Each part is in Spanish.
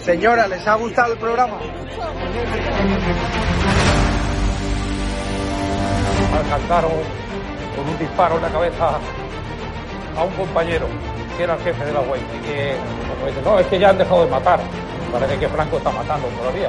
Señora, ¿les ha gustado el programa? alcanzaron con un disparo en la cabeza a un compañero que era el jefe de la UEI y que como dice, no, es que ya han dejado de matar. Parece que Franco está matando todavía.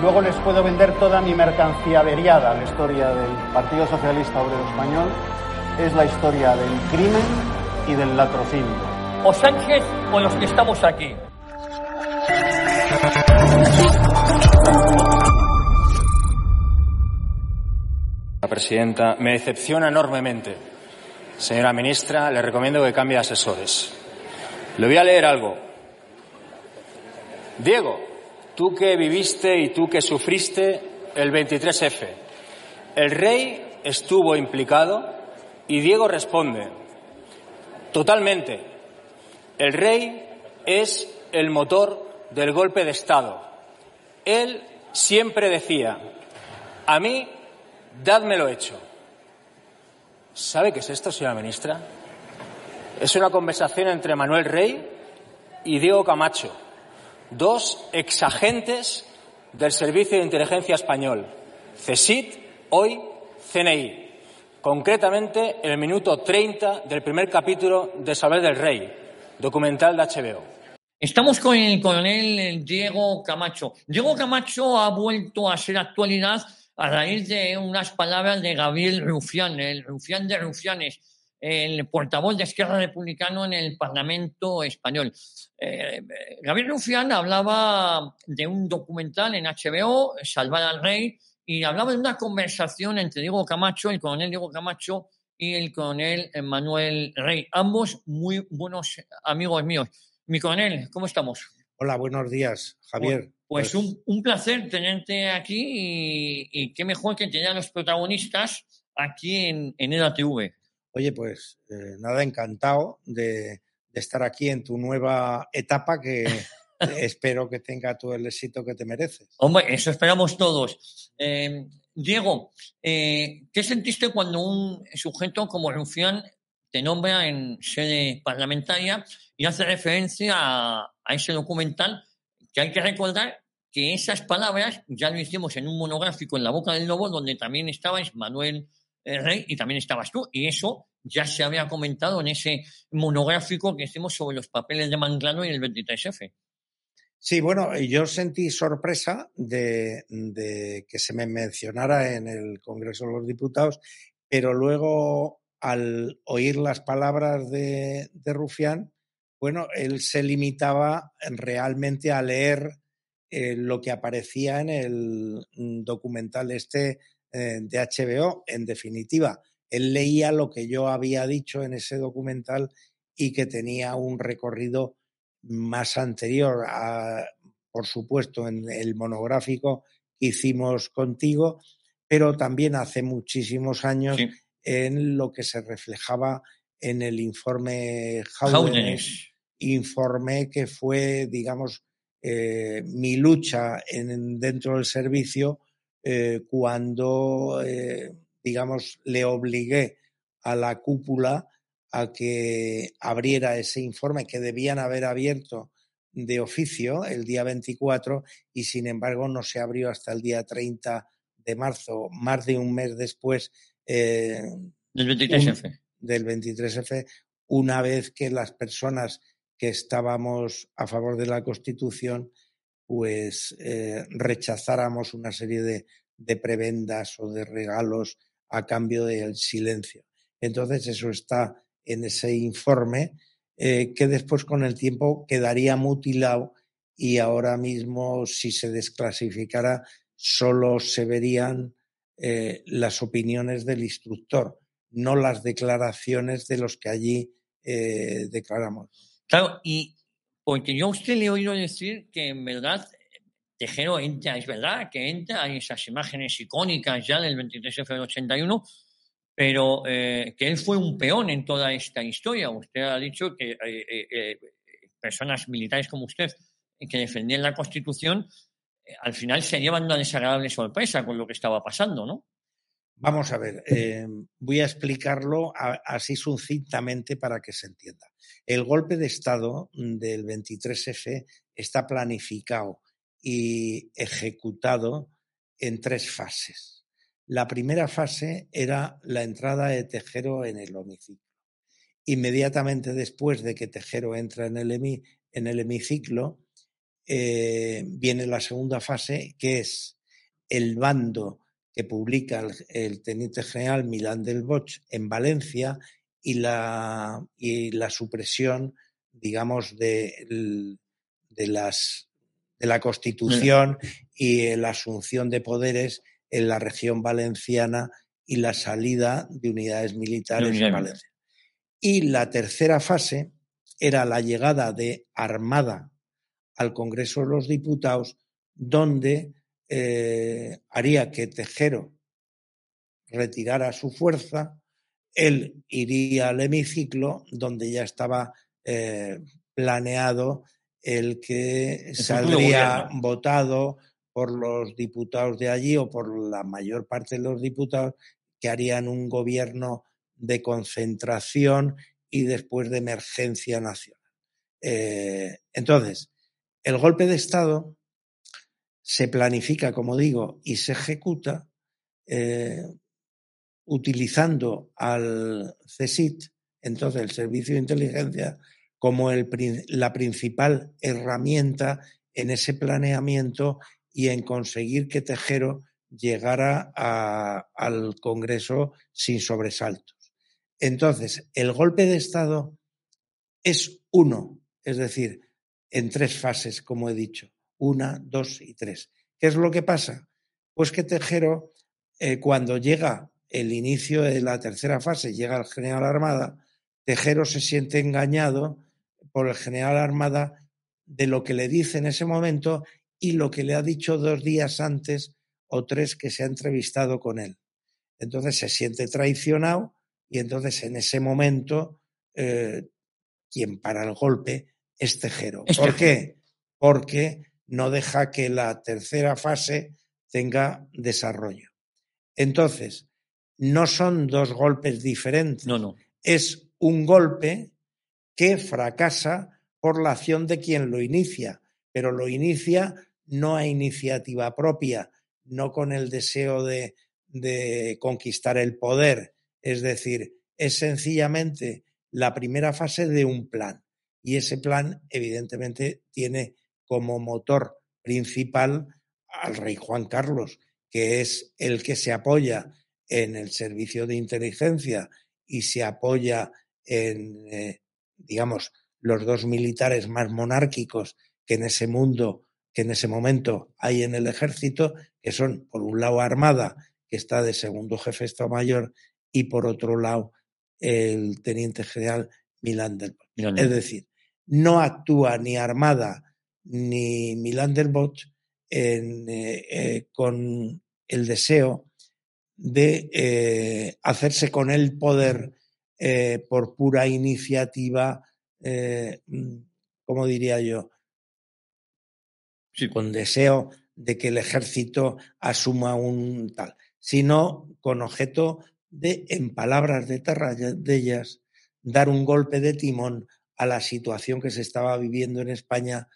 luego les puedo vender toda mi mercancía averiada. La historia del Partido Socialista Obrero Español es la historia del crimen y del latrocinio. O Sánchez o los que estamos aquí. La presidenta, me decepciona enormemente. Señora ministra, le recomiendo que cambie de asesores. Le voy a leer algo. Diego, tú que viviste y tú que sufriste el 23F. El rey estuvo implicado y Diego responde, totalmente. El rey es el motor del golpe de Estado. Él siempre decía, a mí, dádmelo hecho. ¿Sabe qué es esto, señora ministra? Es una conversación entre Manuel Rey y Diego Camacho, dos exagentes del Servicio de Inteligencia Español, CSIT, hoy CNI. Concretamente, en el minuto 30 del primer capítulo de Saber del Rey, documental de HBO. Estamos con el coronel Diego Camacho. Diego Camacho ha vuelto a ser actualidad a raíz de unas palabras de Gabriel Rufián, el Rufián de Rufianes, el portavoz de Esquerra Republicano en el Parlamento español. Eh, Gabriel Rufián hablaba de un documental en HBO, Salvar al Rey, y hablaba de una conversación entre Diego Camacho, el coronel Diego Camacho, y el coronel Manuel Rey, ambos muy buenos amigos míos. Mi coronel, ¿cómo estamos? Hola, buenos días, Javier. Pues, pues un, un, placer tenerte aquí y, y, qué mejor que tener a los protagonistas aquí en, en EDATV. Oye, pues eh, nada, encantado de, de, estar aquí en tu nueva etapa que espero que tenga todo el éxito que te mereces. Hombre, eso esperamos todos. Eh, Diego, eh, ¿qué sentiste cuando un sujeto como Rufián te nombra en sede parlamentaria y hace referencia a, a ese documental que hay que recordar que esas palabras ya lo hicimos en un monográfico en La Boca del Lobo, donde también estabais Manuel Rey y también estabas tú. Y eso ya se había comentado en ese monográfico que hicimos sobre los papeles de Manglano y el 23F. Sí, bueno, yo sentí sorpresa de, de, que se me mencionara en el Congreso de los Diputados, pero luego al oír las palabras de, de Rufián, bueno, él se limitaba realmente a leer eh, lo que aparecía en el documental este eh, de HBO. En definitiva, él leía lo que yo había dicho en ese documental y que tenía un recorrido más anterior a, por supuesto, en el monográfico que hicimos contigo, pero también hace muchísimos años sí. en lo que se reflejaba en el informe Jaudenes, informe que fue, digamos, eh, mi lucha en, dentro del servicio eh, cuando, eh, digamos, le obligué a la cúpula a que abriera ese informe que debían haber abierto de oficio el día 24 y sin embargo no se abrió hasta el día 30 de marzo, más de un mes después eh, del 23F. Un, del 23F, una vez que las personas que estábamos a favor de la Constitución pues eh, rechazáramos una serie de, de prebendas o de regalos a cambio del silencio. Entonces eso está en ese informe eh, que después con el tiempo quedaría mutilado y ahora mismo si se desclasificara solo se verían eh, las opiniones del instructor, no las declaraciones de los que allí declaramos. Claro, y porque yo a usted le he oído decir que en verdad Tejero entra, es verdad que entra, hay esas imágenes icónicas ya del 23F del 81, pero eh, que él fue un peón en toda esta historia. Usted ha dicho que eh, eh, personas militares como usted que defendían la Constitución, al final se llevan una desagradable sorpresa con lo que estaba pasando, ¿no? Vamos a ver, voy a explicarlo así sucintamente para que se entienda. El golpe de Estado del 23F está planificado y ejecutado en tres fases. La primera fase era la entrada de Tejero en el hemiciclo. Inmediatamente después de que Tejero entra en el, hemiciclo, eh, viene la segunda fase, que es el bando que publica el, teniente general Milán del Bosch en Valencia y la, y la supresión, digamos, de, de, las, de la Constitución y la asunción de poderes en la región valenciana y la salida de unidades militares en Valencia. Y la tercera fase era la llegada de Armada al Congreso de los Diputados, donde eh, haría que Tejero retirara su fuerza, él iría al hemiciclo, donde ya estaba eh, planeado el que saldría votado por los diputados de allí o por la mayor parte de los diputados que harían un gobierno de concentración y después de emergencia nacional. Eh, entonces, el golpe de Estado se planifica, como digo, y se ejecuta eh, utilizando al CSIT, entonces el Servicio de Inteligencia, como el, la principal herramienta en ese planeamiento y en conseguir que Tejero llegara al Congreso sin sobresaltos. Entonces, el golpe de Estado es uno, es decir, en tres fases, como he dicho, una, dos y tres. ¿Qué es lo que pasa? Pues que Tejero, eh, cuando llega el inicio de la tercera fase, llega el general Armada, Tejero se siente engañado por el general Armada de lo que le dice en ese momento y lo que le ha dicho dos días antes o tres que se ha entrevistado con él. Entonces se siente traicionado y entonces en ese momento eh, quien para el golpe es Tejero. ¿Por qué? Porque no deja que la tercera fase tenga desarrollo. Entonces, no son dos golpes diferentes. No, no. Es un golpe que fracasa por la acción de quien lo inicia pero lo inicia no a iniciativa propia, no con el deseo de, conquistar el poder. Es decir, es sencillamente la primera fase de un plan. Y ese plan, evidentemente, tiene como motor principal al rey Juan Carlos, que es el que se apoya en el servicio de inteligencia y se apoya en, eh, digamos, los dos militares más monárquicos que en ese mundo, que en ese momento hay en el ejército, que son, por un lado, Armada, que está de segundo jefe de Estado Mayor, y por otro lado, el teniente general Milán del Es decir, no actúa ni Armada ni Milán del eh, eh, con el deseo de eh, hacerse con el poder por pura iniciativa, mm, como diría yo, con deseo de que el ejército asuma un tal, sino con objeto de, en palabras de ellas, dar un golpe de timón a la situación que se estaba viviendo en España,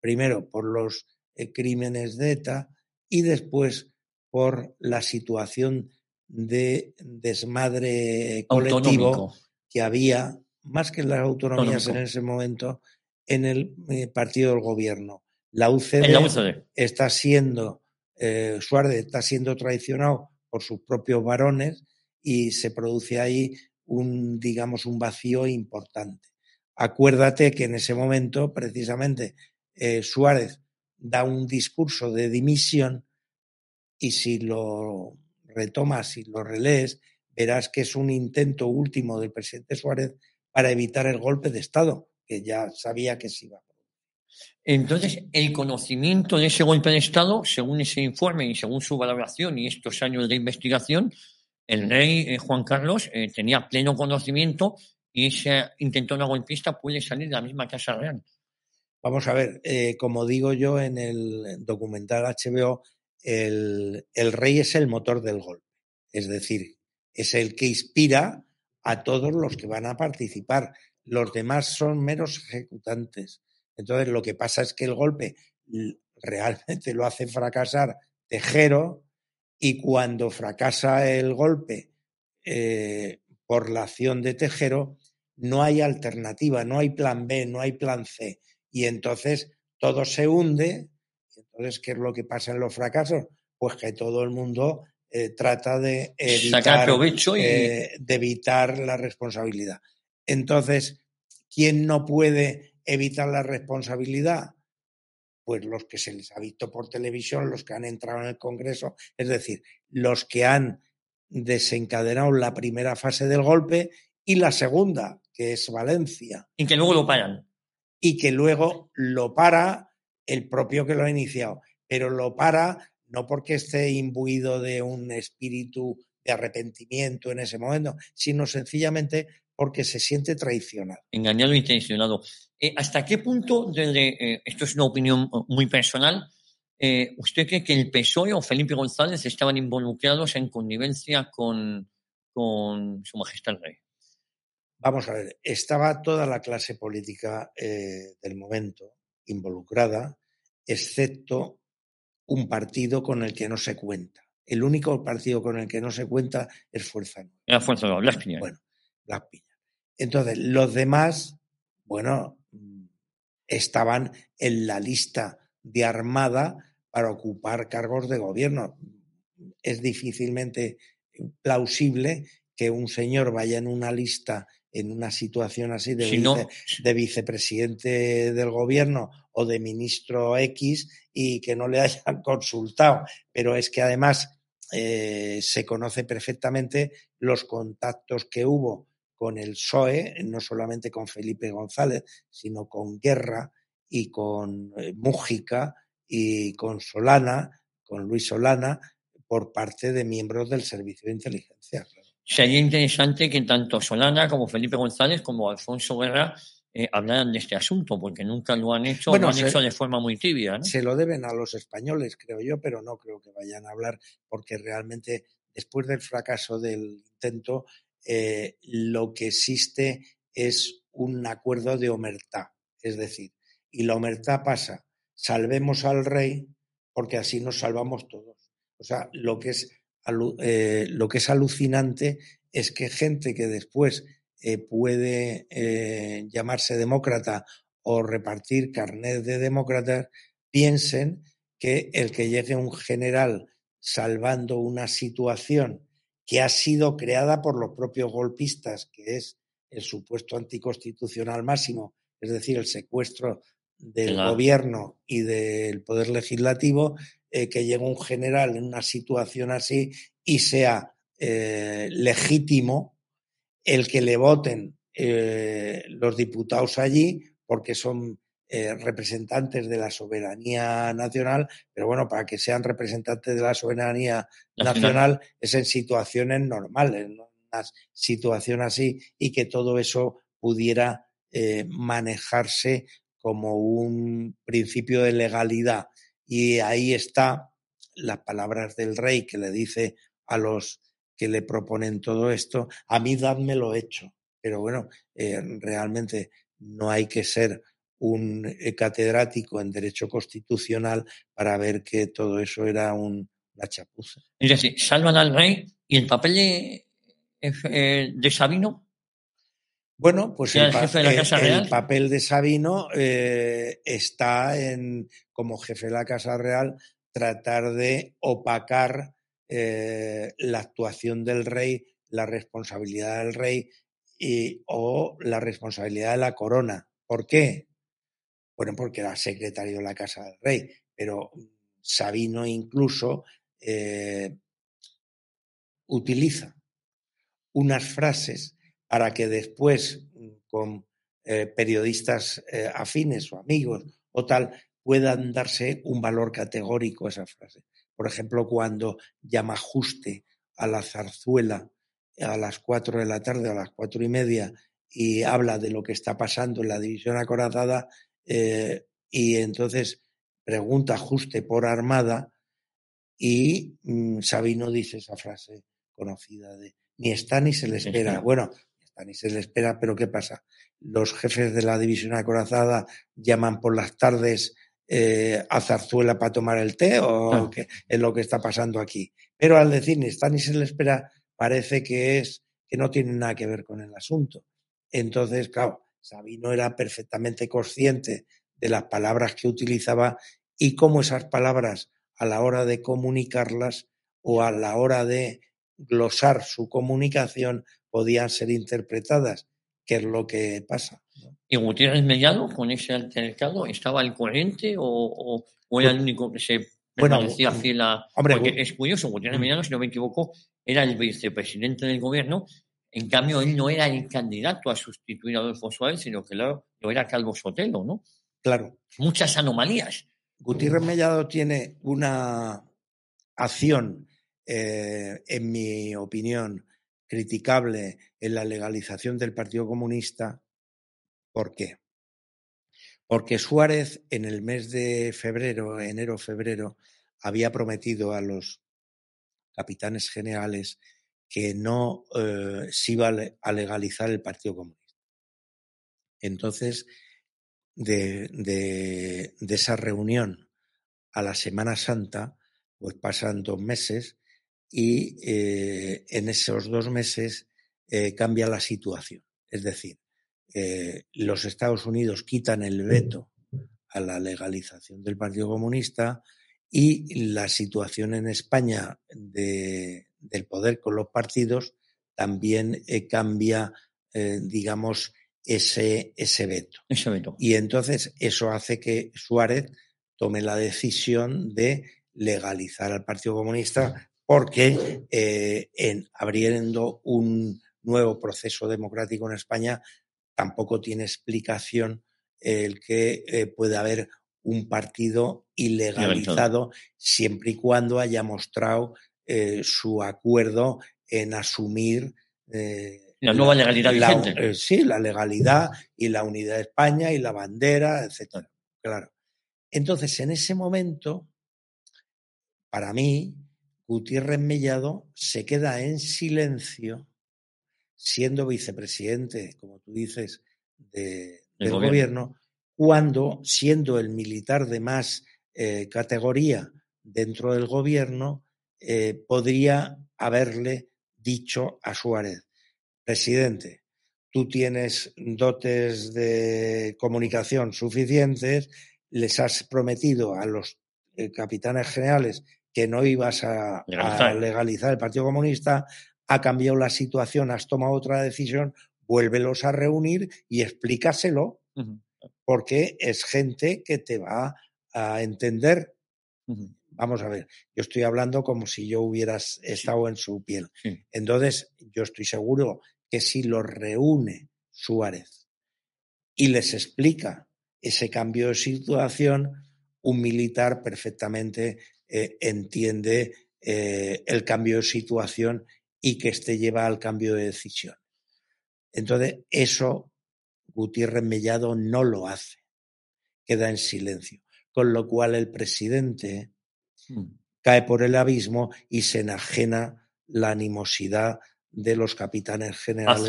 primero por los eh, crímenes de ETA y después por la situación de desmadre colectivo que había, más que en las autonomías en ese momento, en el eh, partido del gobierno La UCD, En la UCD. está siendo, eh, Suárez está siendo traicionado por sus propios varones y se produce ahí un, digamos, un vacío importante. Acuérdate que en ese momento, precisamente, eh, Suárez da un discurso de dimisión y si lo retomas y lo relees, verás que es un intento último del presidente Suárez para evitar el golpe de Estado, que ya sabía que se iba a Entonces, el conocimiento de ese golpe de Estado, según ese informe y según su valoración y estos años de investigación, el rey eh, Juan Carlos eh, tenía pleno conocimiento y ese intento de golpista puede salir de la misma Casa Real. Vamos a ver, eh, como digo yo en el documental HBO, el, el rey es el motor del golpe. Es decir, es el que inspira a todos los que van a participar. Los demás son meros ejecutantes. Entonces, lo que pasa es que el golpe realmente lo hace fracasar Tejero y cuando fracasa el golpe eh, por la acción de Tejero, no hay alternativa, no hay plan B, no hay plan C. Y entonces todo se hunde. Entonces, ¿qué es lo que pasa en los fracasos? Pues que todo el mundo eh, trata de evitar, Sacar provecho y eh, de evitar la responsabilidad. Entonces, ¿quién no puede evitar la responsabilidad? Pues los que se les ha visto por televisión, los que han entrado en el Congreso, es decir, los que han desencadenado la primera fase del golpe y la segunda, que es Valencia, y que luego lo paran. y que luego lo para el propio que lo ha iniciado, pero lo para no porque esté imbuido de un espíritu de arrepentimiento en ese momento, sino sencillamente porque se siente traicionado. engañado e intencionado. Eh, ¿Hasta qué punto, desde, eh, esto es una opinión eh, muy personal, eh, usted cree que el PSOE o Felipe González estaban involucrados en connivencia con, con Su Majestad el Rey? Vamos a ver, estaba toda la clase política del momento involucrada, excepto un partido con el que no se cuenta. El único partido con el que no se cuenta es Fuerza Nueva. Fuerza Nueva, Blas Piñar. Bueno, Las Piñas. Entonces, los demás, bueno, estaban en la lista de Armada para ocupar cargos de gobierno. Es difícilmente plausible que un señor vaya en una lista en una situación así de, Si no- vice- de vicepresidente del gobierno o de ministro X y que no le hayan consultado. Pero es que además eh, se conoce perfectamente los contactos que hubo con el PSOE, no solamente con Felipe González, sino con Guerra y con eh, Mújica y con Solana, con Luis Solana, por parte de miembros del Servicio de Inteligencia. Sería interesante que tanto Solana como Felipe González como Alfonso Guerra eh, hablaran de este asunto, porque nunca lo han hecho, Bueno, lo han se- hecho de forma muy tibia. ¿no? Se lo deben a los españoles, creo yo, pero no creo que vayan a hablar, porque realmente después del fracaso del intento, eh, lo que existe es un acuerdo de omertá. Es decir, y la omertá pasa, salvemos al rey, porque así nos salvamos todos. O sea, lo que es, eh, lo que es alucinante es que gente que después eh, puede eh, llamarse demócrata o repartir carnet de demócratas piensen que el que llegue un general salvando una situación que ha sido creada por los propios golpistas, que es el supuesto anticonstitucional máximo, es decir, el secuestro del Claro. gobierno y del poder legislativo, eh, que llegue un general en una situación así y sea eh, legítimo el que le voten eh, los diputados allí, porque son representantes de la soberanía nacional, pero bueno, para que sean representantes de la soberanía Nacional. es en situaciones normales, no en una situación así, y que todo eso pudiera manejarse como un principio de legalidad. Y ahí está las palabras del rey que le dice a los que le proponen todo esto, a mí dádmelo hecho. Pero bueno, eh, realmente no hay que ser un eh, catedrático en derecho constitucional para ver que todo eso era un- una chapuza. Es decir, salvan al rey y el papel de, eh, de Sabino Bueno, pues ¿Era el, el jefe de la el- Casa el Real? papel de Sabino eh, está en, como jefe de la Casa Real, tratar de opacar eh, la actuación del rey, la responsabilidad del rey y, o la responsabilidad de la corona. ¿Por qué? Bueno, porque era secretario de la Casa del Rey, pero Sabino incluso eh, utiliza unas frases para que después con eh, periodistas eh, afines o amigos o tal puedan darse un valor categórico a esa frase. Por ejemplo, cuando llama ajuste a la zarzuela a las cuatro de la tarde, a las cuatro y media, y habla de lo que está pasando en la división acorazada, eh, y entonces pregunta ajuste por armada, y mm, Sabino dice esa frase conocida de ni está ni se le espera. Bueno, ni está ni se le espera, pero ¿qué pasa? Los jefes de la división acorazada llaman por las tardes eh, a Zarzuela para tomar el té o Claro. qué es lo que está pasando aquí. Pero al decir ni está ni se le espera, parece que es que no tiene nada que ver con el asunto. Entonces, claro, Sabino era perfectamente consciente de las palabras que utilizaba y cómo esas palabras a la hora de comunicarlas o a la hora de glosar su comunicación podían ser interpretadas, que es lo que pasa. ¿no? ¿Y Gutiérrez Mellado, con ese altercado, estaba al corriente o, o- o era el único que se Bueno, permanecía fiel a...? hombre, Porque es curioso, Gutiérrez Mellado, si no me equivoco, era el vicepresidente del gobierno, en cambio él no era el candidato a sustituir a Adolfo Suárez, sino que lo, lo era Calvo Sotelo, ¿no? Claro, Muchas anomalías. Gutiérrez Mellado tiene una acción, eh, en mi opinión, criticable en la legalización del Partido Comunista. ¿Por qué? Porque Suárez en el mes de febrero, enero-febrero, había prometido a los capitanes generales que no eh, se iba a le- a legalizar el Partido Comunista. Entonces, de, de- de esa reunión a la Semana Santa, pues pasan dos meses y eh, en esos dos meses eh, cambia la situación. Es decir, eh, los Estados Unidos quitan el veto a la legalización del Partido Comunista y la situación en España de- del poder con los partidos también cambia, digamos, ese, ese veto. Ese veto. Y entonces eso hace que Suárez tome la decisión de legalizar al Partido Comunista porque eh, en abriendo un nuevo proceso democrático en España tampoco tiene explicación el que eh, pueda haber un partido ilegalizado siempre y cuando haya mostrado eh, su acuerdo en asumir La nueva legalidad la- vigente. sí, la legalidad y la unidad de España y la bandera, etcétera. Claro. Entonces, en ese momento, para mí, Gutiérrez Mellado se queda en silencio, siendo vicepresidente, como tú dices, de- Del gobierno. cuando, siendo el militar de más eh, categoría dentro del gobierno, eh, podría haberle dicho a Suárez, presidente, tú tienes dotes de comunicación suficientes, les has prometido a los eh, capitanes generales que no ibas a, a Legalizar. el Partido Comunista, ha cambiado la situación, has tomado otra decisión, vuélvelos a reunir y explícaselo, porque es gente que te va a entender. Vamos a ver, yo estoy hablando como si yo hubiera estado en su piel. Sí. Entonces, yo estoy seguro que si los reúne Suárez y les explica ese cambio de situación, un militar perfectamente eh, entiende eh, el cambio de situación y que este lleva al cambio de decisión. Entonces, eso Gutiérrez Mellado no lo hace, queda en silencio, con lo cual el presidente Mm. cae por el abismo y se enajena la animosidad de los capitanes generales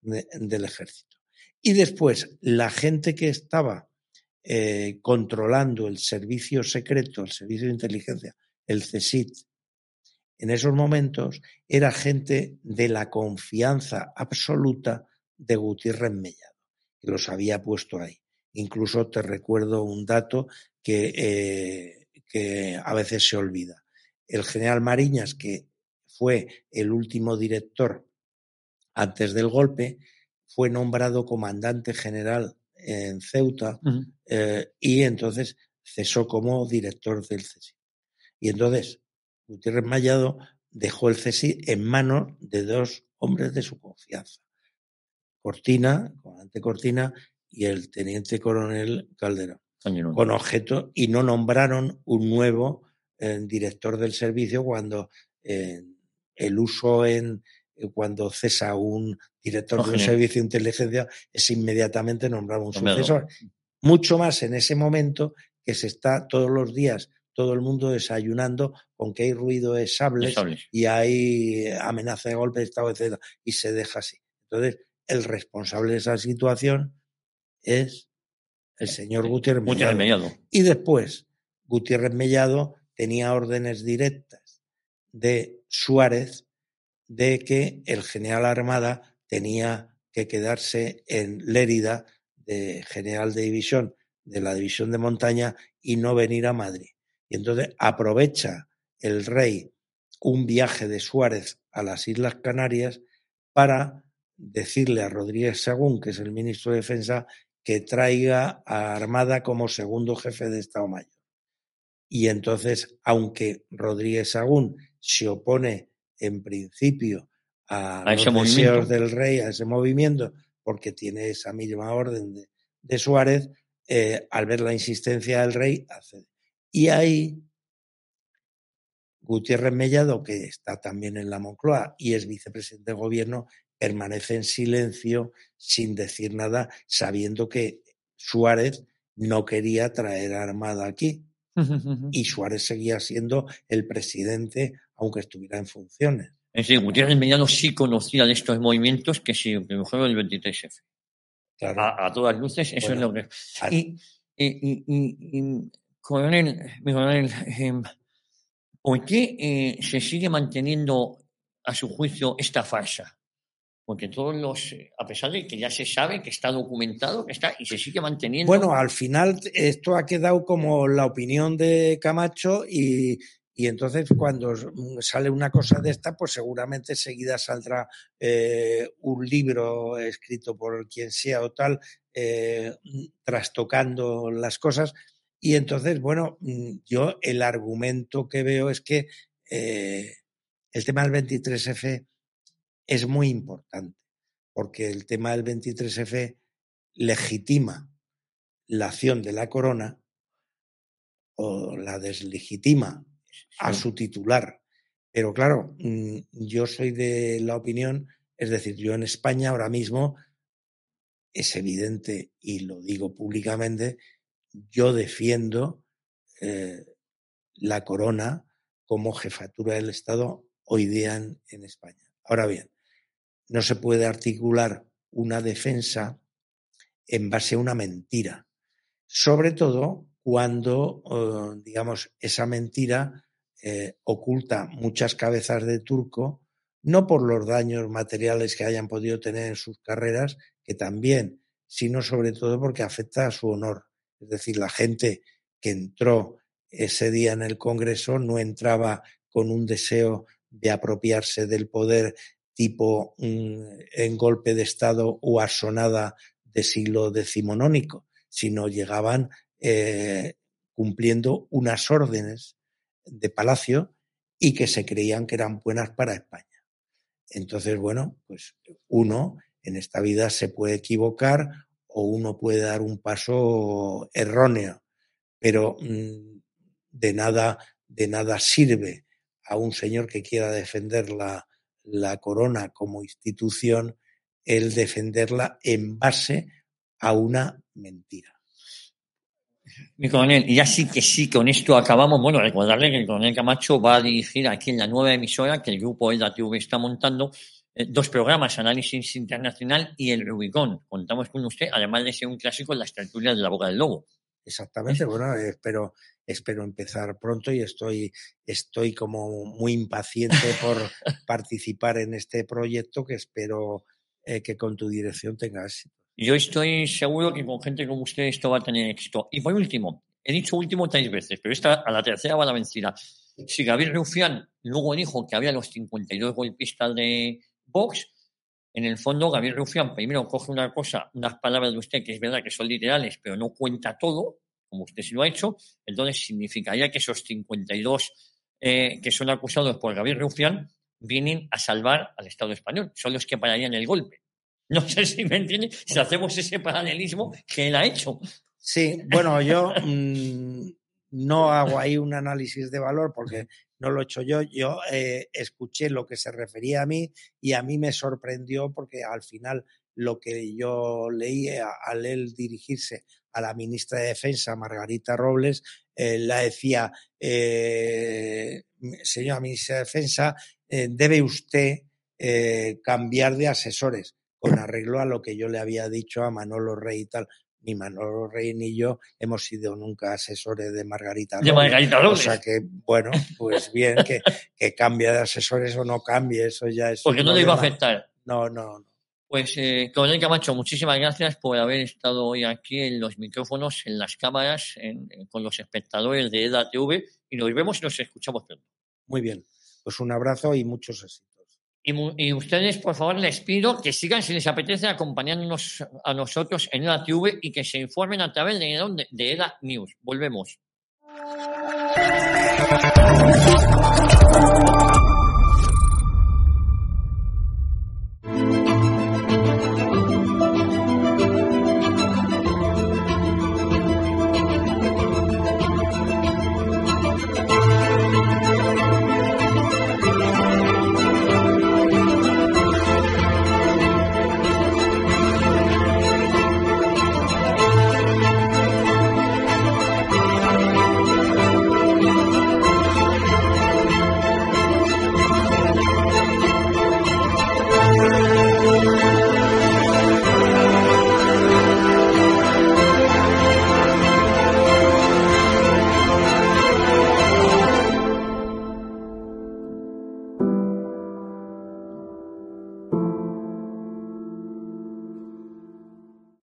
de- del ejército. Y después, la gente que estaba eh, controlando el servicio secreto, el servicio de inteligencia, el CSIT, en esos momentos era gente de la confianza absoluta de Gutiérrez Mellado, que los había puesto ahí. Incluso te recuerdo un dato que, eh, que a veces se olvida. El general Mariñas, que fue el último director antes del golpe, fue nombrado comandante general en Ceuta eh, y entonces cesó como director del CSI. Y entonces Gutiérrez Mallado dejó el CSI en manos de dos hombres de su confianza. Cortina, comandante Cortina, y el teniente coronel Calderón, con objeto, y no nombraron un nuevo eh, director del servicio cuando eh, el uso en, cuando cesa un director de un servicio de inteligencia es inmediatamente nombrar un sucesor. Mucho más en ese momento que se está todos los días todo el mundo desayunando con que hay ruido de sables, y hay amenaza de golpe de Estado, etc. Y se deja así. Entonces, el responsable de esa situación es el señor Gutiérrez, Mellado. Y después, Gutiérrez Mellado tenía órdenes directas de Suárez de que el general Armada tenía que quedarse en Lérida de general de división de la división de montaña y no venir a Madrid. Y entonces aprovecha el rey un viaje de Suárez a las Islas Canarias para decirle a Rodríguez Sagún, que es el ministro de Defensa, que traiga a Armada como segundo jefe de Estado Mayor. Y entonces, aunque Rodríguez Sagún se opone en principio a, los deseos del rey, a ese movimiento, porque tiene esa misma orden de, Suárez, eh, al ver la insistencia del rey, accede. Y ahí Gutiérrez Mellado, que está también en la Moncloa y es vicepresidente de gobierno, permanece en silencio sin decir nada, sabiendo que Suárez no quería traer armada aquí. Y Suárez seguía siendo el presidente aunque estuviera en funciones. Es decir, Gutiérrez Mellado sí conocía de estos movimientos que sí, que fueron el 23F. Claro. A, todas luces, eso es lo que. Y, y, y, coronel, coronel em, ¿por qué eh, se sigue manteniendo a su juicio esta farsa? Porque todos los, a pesar de que ya se sabe que está documentado, que está y se sigue manteniendo. Bueno, al final esto ha quedado como la opinión de Camacho y, y entonces cuando mm, sale una cosa de esta, pues seguramente seguida saldrá eh, un libro escrito por quien sea o tal, eh, trastocando las cosas. Y entonces, bueno, mm, yo el argumento que veo es que eh, el tema del 23F es muy importante, porque el tema del 23F legitima la acción de la corona o la deslegitima a su titular. Pero claro, mm, yo soy de la opinión, es decir, yo en España ahora mismo es evidente y lo digo públicamente, yo defiendo eh, la corona como jefatura del Estado hoy día en, en España. Ahora bien, no se puede articular una defensa en base a una mentira, sobre todo cuando, eh, digamos, esa mentira eh, oculta muchas cabezas de turco, no por los daños materiales que hayan podido tener en sus carreras, que también, sino sobre todo porque afecta a su honor. Es decir, la gente que entró ese día en el Congreso no entraba con un deseo de apropiarse del poder tipo mm, en golpe de Estado o asonada de siglo decimonónico, sino llegaban eh, cumpliendo unas órdenes de palacio y que se creían que eran buenas para España. Entonces, bueno, pues uno en esta vida se puede equivocar o uno puede dar un paso erróneo, pero mm, de nada, de nada sirve a un señor que quiera defender la, la corona como institución el defenderla en base a una mentira. Mi coronel, y ya sí que sí, con esto acabamos. Bueno, recordarle que el coronel Camacho va a dirigir aquí en la nueva emisora que el grupo ELDA TV está montando eh, dos programas, Análisis Internacional y El Rubicón. Contamos con usted, además de ser un clásico las tertulias de la boca del lobo. Exactamente, bueno, espero, espero empezar pronto y estoy, estoy como muy impaciente por participar en este proyecto que espero eh, que con tu dirección tenga éxito. Yo estoy seguro que con gente como usted esto va a tener éxito. Y por último, he dicho último tres veces, pero esta a la tercera va la vencida. Si Gabriel Rufián luego dijo que había los 52 golpistas de Vox, en el fondo Gabriel Rufián primero coge una cosa, unas palabras de usted que es verdad que son literales, pero no cuenta todo, como usted sí lo ha hecho, entonces significaría que esos 52 eh, que son acusados por Gabriel Rufián vienen a salvar al Estado español, son los que pararían el golpe. No sé si me entiende, si hacemos ese paralelismo que él ha hecho. Sí, bueno, yo mm, no hago ahí un análisis de valor porque no lo he hecho yo. Yo eh, escuché lo que se refería a mí y a mí me sorprendió porque al final lo que yo leí a- al él dirigirse a la ministra de Defensa, Margarita Robles, eh, la decía, eh, señora ministra de Defensa, eh, debe usted eh, cambiar de asesores con arreglo a lo que yo le había dicho a Manolo Rey y tal. Ni Manolo Rey ni yo hemos sido nunca asesores de Margarita De Margarita O Robles. sea que, bueno, pues bien, que, que cambie de asesores o no cambie, eso ya es. Porque no le iba a afectar. No, no, no. Pues, eh, Coronel Camacho, muchísimas gracias por haber estado hoy aquí en los micrófonos, en las cámaras, en- en- con los espectadores de EDA TV y nos vemos y nos escuchamos pronto. Muy bien. Pues un abrazo y muchos éxitos. Y, ustedes, por favor, les pido que sigan, si les apetece, acompañándonos a nosotros en EDA TV y que se informen a través de, ¿dónde? de EDA News. Volvemos.